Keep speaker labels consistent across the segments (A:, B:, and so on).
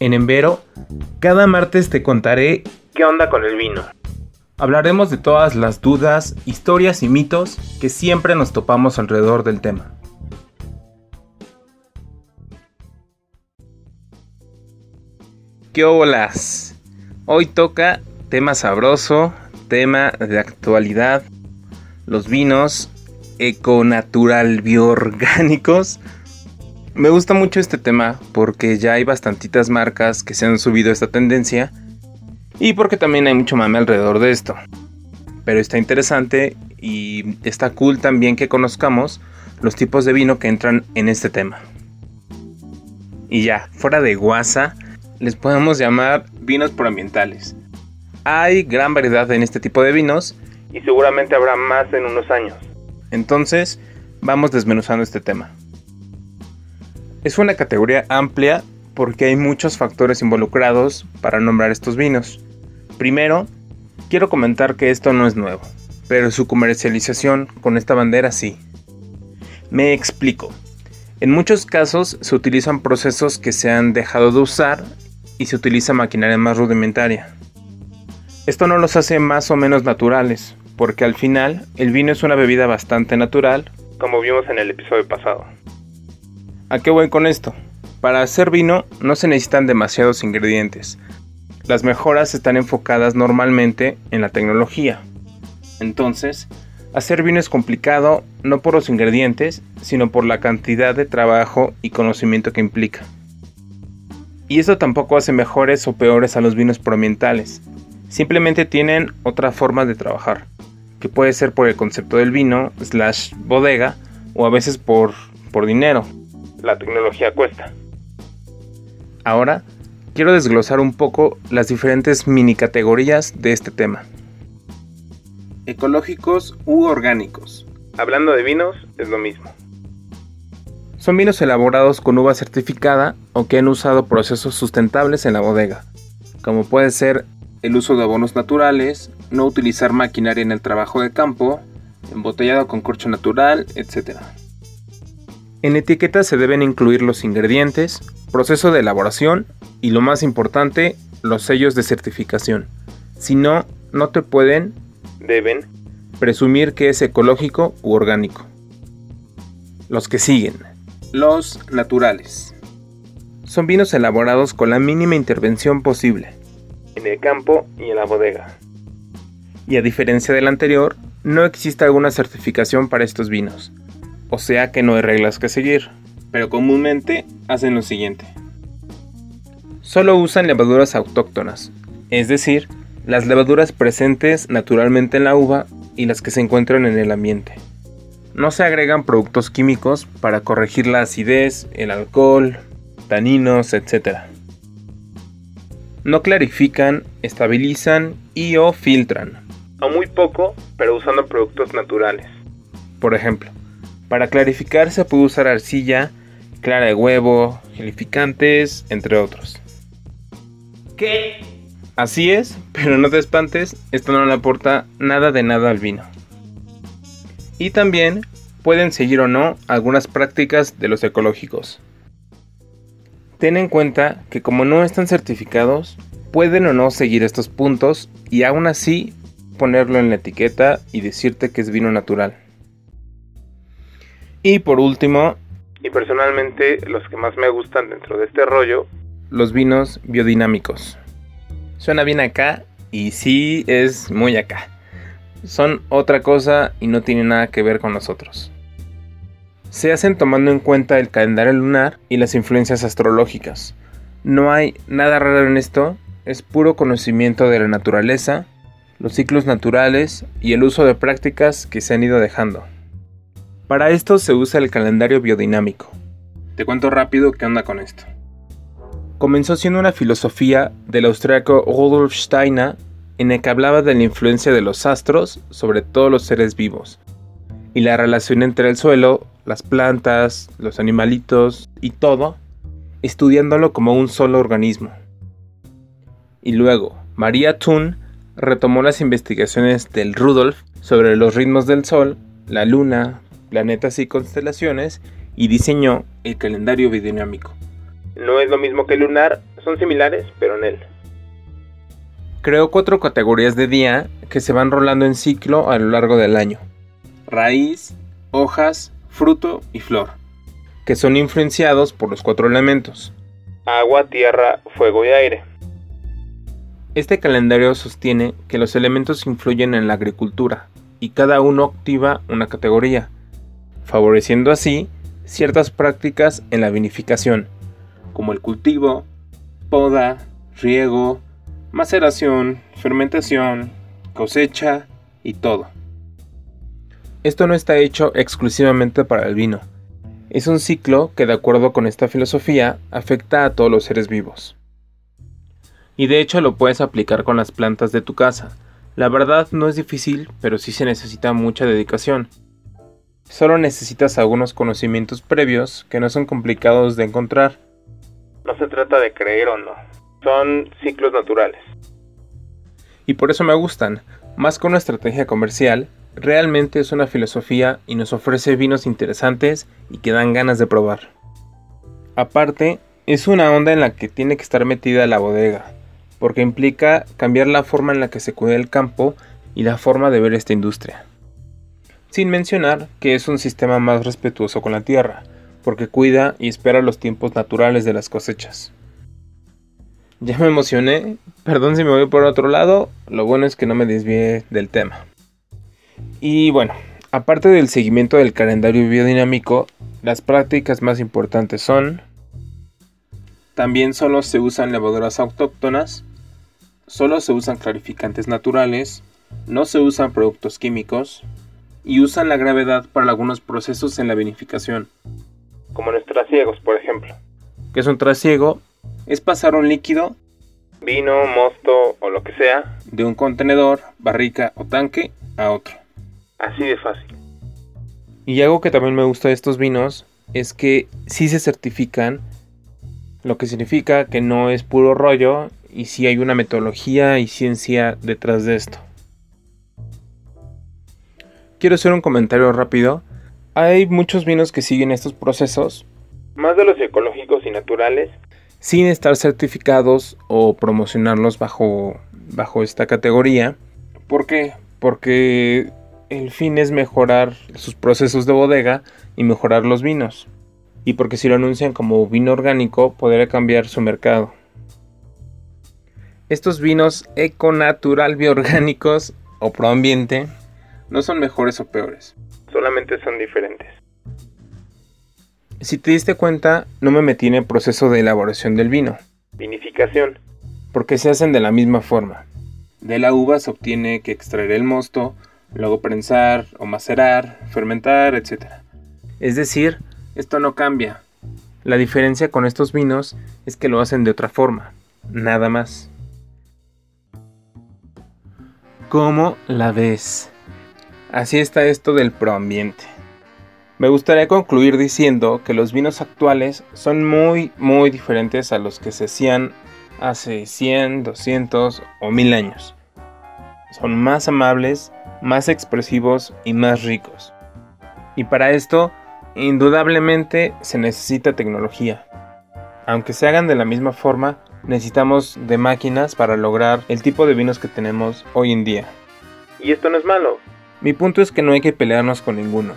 A: En Envero, cada martes te contaré qué onda con el vino. Hablaremos de todas las dudas, historias y mitos que siempre nos topamos alrededor del tema. ¿Qué olas? Hoy toca tema sabroso, tema de actualidad, los vinos econatural bioorgánicos me gusta mucho este tema porque ya hay bastantitas marcas que se han subido a esta tendencia y porque también hay mucho mame alrededor de esto. Pero está interesante y está cool también que conozcamos los tipos de vino que entran en este tema. Y ya, fuera de guasa, les podemos llamar vinos proambientales. Hay gran variedad en este tipo de vinos y seguramente habrá más en unos años. Entonces, vamos desmenuzando este tema. Es una categoría amplia porque hay muchos factores involucrados para nombrar estos vinos. Primero, quiero comentar que esto no es nuevo, pero su comercialización con esta bandera sí. Me explico. En muchos casos se utilizan procesos que se han dejado de usar y se utiliza maquinaria más rudimentaria. Esto no los hace más o menos naturales, porque al final el vino es una bebida bastante natural, como vimos en el episodio pasado. ¿A qué voy con esto? Para hacer vino no se necesitan demasiados ingredientes. Las mejoras están enfocadas normalmente en la tecnología. Entonces, hacer vino es complicado no por los ingredientes, sino por la cantidad de trabajo y conocimiento que implica. Y eso tampoco hace mejores o peores a los vinos proambientales. Simplemente tienen otra forma de trabajar, que puede ser por el concepto del vino, slash bodega, o a veces por, por dinero la tecnología cuesta. Ahora, quiero desglosar un poco las diferentes mini categorías de este tema. Ecológicos u orgánicos. Hablando de vinos, es lo mismo. Son vinos elaborados con uva certificada o que han usado procesos sustentables en la bodega, como puede ser el uso de abonos naturales, no utilizar maquinaria en el trabajo de campo, embotellado con corcho natural, etc. En etiquetas se deben incluir los ingredientes, proceso de elaboración y lo más importante, los sellos de certificación. Si no, no te pueden, deben, presumir que es ecológico u orgánico. Los que siguen. Los naturales. Son vinos elaborados con la mínima intervención posible. En el campo y en la bodega. Y a diferencia del anterior, no existe alguna certificación para estos vinos o sea que no hay reglas que seguir, pero comúnmente hacen lo siguiente. Solo usan levaduras autóctonas, es decir, las levaduras presentes naturalmente en la uva y las que se encuentran en el ambiente. No se agregan productos químicos para corregir la acidez, el alcohol, taninos, etc. No clarifican, estabilizan y o filtran. O muy poco, pero usando productos naturales. Por ejemplo, para clarificar se puede usar arcilla, clara de huevo, gelificantes, entre otros. ¿Qué? Así es, pero no te espantes, esto no le aporta nada de nada al vino. Y también pueden seguir o no algunas prácticas de los ecológicos. Ten en cuenta que como no están certificados, pueden o no seguir estos puntos y aún así ponerlo en la etiqueta y decirte que es vino natural. Y por último, y personalmente los que más me gustan dentro de este rollo, los vinos biodinámicos. Suena bien acá y sí es muy acá. Son otra cosa y no tienen nada que ver con nosotros. Se hacen tomando en cuenta el calendario lunar y las influencias astrológicas. No hay nada raro en esto, es puro conocimiento de la naturaleza, los ciclos naturales y el uso de prácticas que se han ido dejando. Para esto se usa el calendario biodinámico. Te cuento rápido qué onda con esto. Comenzó siendo una filosofía del austriaco Rudolf Steiner en el que hablaba de la influencia de los astros sobre todos los seres vivos y la relación entre el suelo, las plantas, los animalitos y todo, estudiándolo como un solo organismo. Y luego, María Thun retomó las investigaciones del Rudolf sobre los ritmos del Sol, la Luna, planetas y constelaciones y diseñó el calendario bidinámico.
B: No es lo mismo que lunar, son similares, pero en él.
A: Creó cuatro categorías de día que se van rolando en ciclo a lo largo del año. Raíz, hojas, fruto y flor, que son influenciados por los cuatro elementos.
B: Agua, tierra, fuego y aire.
A: Este calendario sostiene que los elementos influyen en la agricultura y cada uno activa una categoría, favoreciendo así ciertas prácticas en la vinificación, como el cultivo, poda, riego, maceración, fermentación, cosecha y todo. Esto no está hecho exclusivamente para el vino. Es un ciclo que de acuerdo con esta filosofía afecta a todos los seres vivos. Y de hecho lo puedes aplicar con las plantas de tu casa. La verdad no es difícil, pero sí se necesita mucha dedicación. Solo necesitas algunos conocimientos previos que no son complicados de encontrar.
B: No se trata de creer o no, son ciclos naturales.
A: Y por eso me gustan, más que una estrategia comercial, realmente es una filosofía y nos ofrece vinos interesantes y que dan ganas de probar. Aparte, es una onda en la que tiene que estar metida la bodega, porque implica cambiar la forma en la que se cuida el campo y la forma de ver esta industria sin mencionar que es un sistema más respetuoso con la tierra, porque cuida y espera los tiempos naturales de las cosechas. Ya me emocioné, perdón si me voy por otro lado, lo bueno es que no me desvié del tema. Y bueno, aparte del seguimiento del calendario biodinámico, las prácticas más importantes son también solo se usan levaduras autóctonas, solo se usan clarificantes naturales, no se usan productos químicos, y usan la gravedad para algunos procesos en la vinificación.
B: Como en los trasiegos, por ejemplo.
A: ¿Qué es un trasiego? Es pasar un líquido,
B: vino, mosto o lo que sea,
A: de un contenedor, barrica o tanque a otro.
B: Así de fácil.
A: Y algo que también me gusta de estos vinos es que sí se certifican, lo que significa que no es puro rollo y sí hay una metodología y ciencia detrás de esto quiero hacer un comentario rápido. Hay muchos vinos que siguen estos procesos.
B: Más de los ecológicos y naturales.
A: Sin estar certificados o promocionarlos bajo, bajo esta categoría. ¿Por qué? Porque el fin es mejorar sus procesos de bodega y mejorar los vinos. Y porque si lo anuncian como vino orgánico, podría cambiar su mercado. Estos vinos eco-natural bioorgánicos o proambiente no son mejores o peores.
B: Solamente son diferentes.
A: Si te diste cuenta, no me metí en el proceso de elaboración del vino.
B: Vinificación.
A: Porque se hacen de la misma forma. De la uva se obtiene que extraer el mosto, luego prensar o macerar, fermentar, etc. Es decir, esto no cambia. La diferencia con estos vinos es que lo hacen de otra forma, nada más. ¿Cómo la ves? Así está esto del proambiente. Me gustaría concluir diciendo que los vinos actuales son muy, muy diferentes a los que se hacían hace 100, 200 o 1000 años. Son más amables, más expresivos y más ricos. Y para esto, indudablemente se necesita tecnología. Aunque se hagan de la misma forma, necesitamos de máquinas para lograr el tipo de vinos que tenemos hoy en día.
B: Y esto no es malo,
A: mi punto es que no hay que pelearnos con ninguno.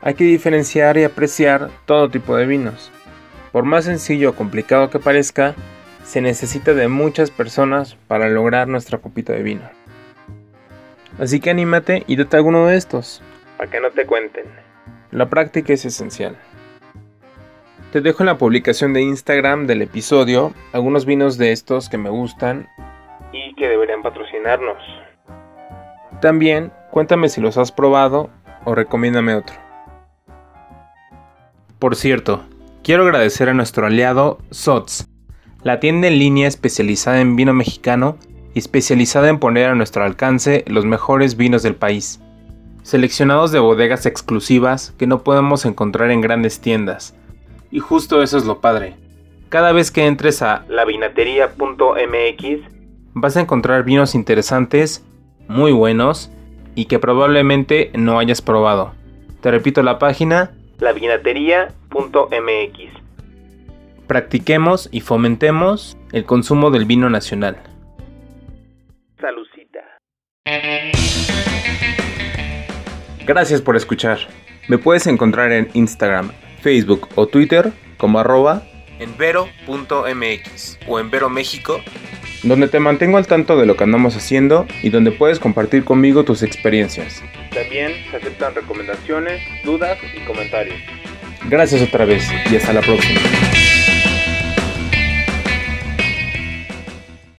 A: Hay que diferenciar y apreciar todo tipo de vinos. Por más sencillo o complicado que parezca, se necesita de muchas personas para lograr nuestra copita de vino. Así que anímate y date alguno de estos.
B: Para que no te cuenten.
A: La práctica es esencial. Te dejo en la publicación de Instagram del episodio algunos vinos de estos que me gustan
B: y que deberían patrocinarnos.
A: También cuéntame si los has probado o recomiéndame otro. Por cierto, quiero agradecer a nuestro aliado SOTS, la tienda en línea especializada en vino mexicano especializada en poner a nuestro alcance los mejores vinos del país, seleccionados de bodegas exclusivas que no podemos encontrar en grandes tiendas. Y justo eso es lo padre. Cada vez que entres a
B: lavinatería.mx
A: vas a encontrar vinos interesantes muy buenos y que probablemente no hayas probado. Te repito la página
B: lavinatería.mx.
A: Practiquemos y fomentemos el consumo del vino nacional. Gracias por escuchar. Me puedes encontrar en Instagram, Facebook o Twitter como arroba envero.mx o Envero México, donde te mantengo al tanto de lo que andamos haciendo y donde puedes compartir conmigo tus experiencias.
B: También se aceptan recomendaciones, dudas y comentarios.
A: Gracias otra vez y hasta la próxima.